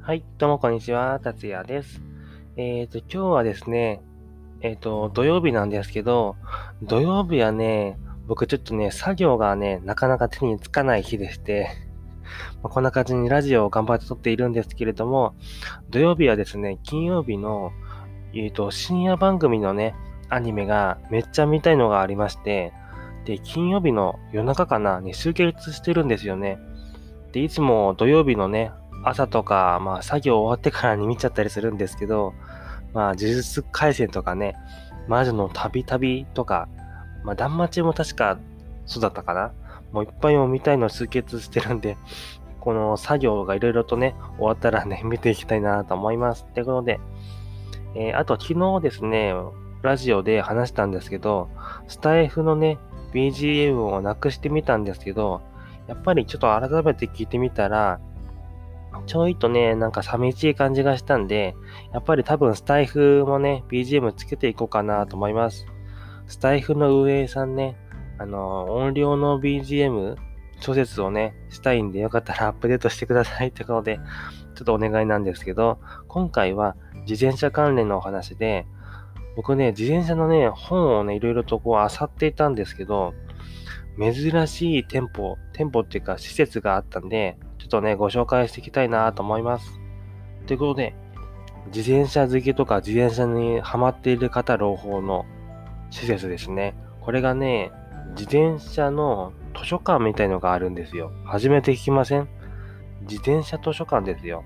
はい、どうもこんにちは、達也です。えっ、ー、と、今日はですね、えっ、ー、と、土曜日なんですけど、土曜日はね、僕ちょっとね、作業がね、なかなか手につかない日でして、ま、こんな感じにラジオを頑張って撮っているんですけれども、土曜日はですね、金曜日の、えっ、ー、と、深夜番組のね、アニメがめっちゃ見たいのがありまして、で、金曜日の夜中かな、に集結してるんですよね。で、いつも土曜日のね、朝とか、まあ作業終わってからに見ちゃったりするんですけど、まあ呪術回戦とかね、魔女の旅旅とか、まあ断末も確かそうだったかな。もういっぱいも見たいの集結してるんで、この作業がいろいろとね、終わったらね、見ていきたいなと思います。ってことで、えー、あと昨日ですね、ラジオで話したんですけど、スタイフのね、BGM をなくしてみたんですけど、やっぱりちょっと改めて聞いてみたら、ちょいとね、なんか寂しい感じがしたんで、やっぱり多分スタイフもね、BGM つけていこうかなと思います。スタイフの運営さんね、あの、音量の BGM、諸説をね、したいんで、よかったらアップデートしてくださいってことで、ちょっとお願いなんですけど、今回は自転車関連のお話で、僕ね、自転車のね、本をね、いろいろとこう、漁っていたんですけど、珍しい店舗、店舗っていうか施設があったんで、ちょっとね、ご紹介していきたいなと思います。ということで、自転車好きとか自転車にハマっている方朗報の施設ですね。これがね、自転車の図書館みたいのがあるんですよ。初めて聞きません？自転車図書館ですよ。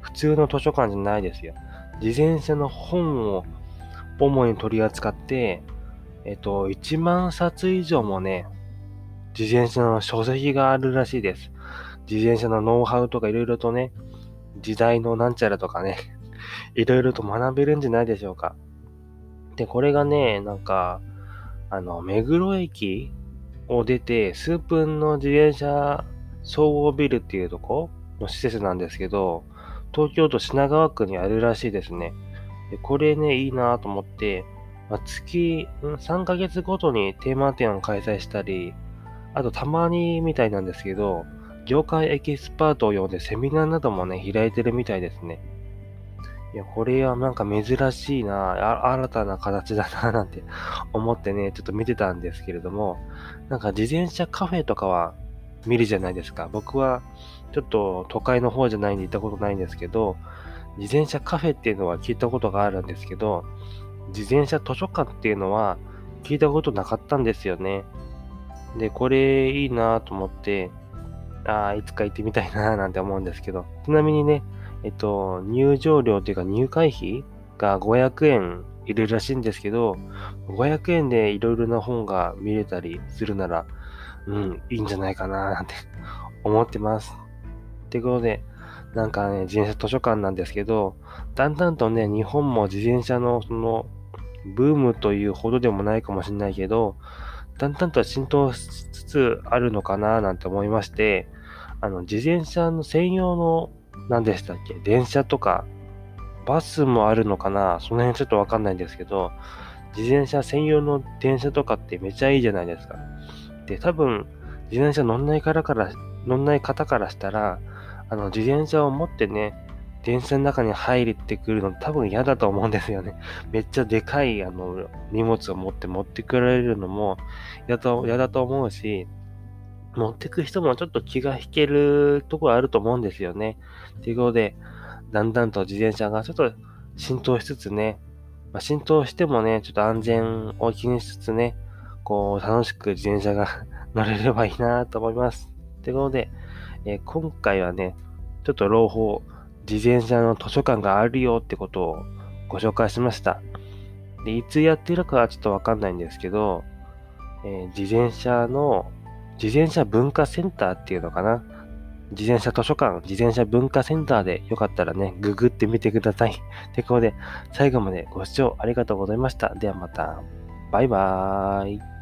普通の図書館じゃないですよ。自転車の本を主に取り扱って、えっと、1万冊以上もね、自転車の書籍があるらしいです。自転車のノウハウとかいろいろとね、時代のなんちゃらとかね、いろいろと学べるんじゃないでしょうか。で、これがね、なんか、あの、目黒駅を出て数分の自転車総合ビルっていうとこの施設なんですけど、東京都品川区にあるらしいですね。でこれね、いいなと思って、まあ、月、3ヶ月ごとにテーマ展を開催したり、あとたまにみたいなんですけど、業界エキスパートを呼んでセミナーなどもね、開いてるみたいですね。いや、これはなんか珍しいな、新たな形だな、なんて思ってね、ちょっと見てたんですけれども、なんか自転車カフェとかは見るじゃないですか。僕はちょっと都会の方じゃないんで行ったことないんですけど、自転車カフェっていうのは聞いたことがあるんですけど、自転車図書館っていうのは聞いたことなかったんですよね。で、これいいなと思って、ああ、いつか行ってみたいななんて思うんですけど、ちなみにね、えっと、入場料というか入会費が500円いるらしいんですけど、500円でいろいろな本が見れたりするなら、うん、いいんじゃないかななんて思ってます。ってことで、なんかね、自転車図書館なんですけど、だんだんとね、日本も自転車のその、ブームというほどでもないかもしれないけど、だんだんと浸透しつつあるのかななんて思いまして、あの、自転車の専用の、何でしたっけ電車とか、バスもあるのかなその辺ちょっとわかんないんですけど、自転車専用の電車とかってめちゃいいじゃないですか。で、多分、自転車乗んないからから、乗んない方からしたら、あの、自転車を持ってね、電車の中に入ってくるの多分嫌だと思うんですよね。めっちゃでかいあの荷物を持って持ってくられるのも嫌だ嫌だと思うし、持ってく人もちょっと気が引けるところあると思うんですよね。ということで、だんだんと自転車がちょっと浸透しつつね、まあ、浸透してもね、ちょっと安全を気にしつつね、こう楽しく自転車が 乗れればいいなと思います。ということで、え、今回はね、ちょっと朗報、自転車の図書館があるよってことをご紹介しました。で、いつやってるかはちょっとわかんないんですけど、えー、自転車の、自転車文化センターっていうのかな。自転車図書館、自転車文化センターでよかったらね、ググってみてください。ということで、最後までご視聴ありがとうございました。ではまた。バイバーイ。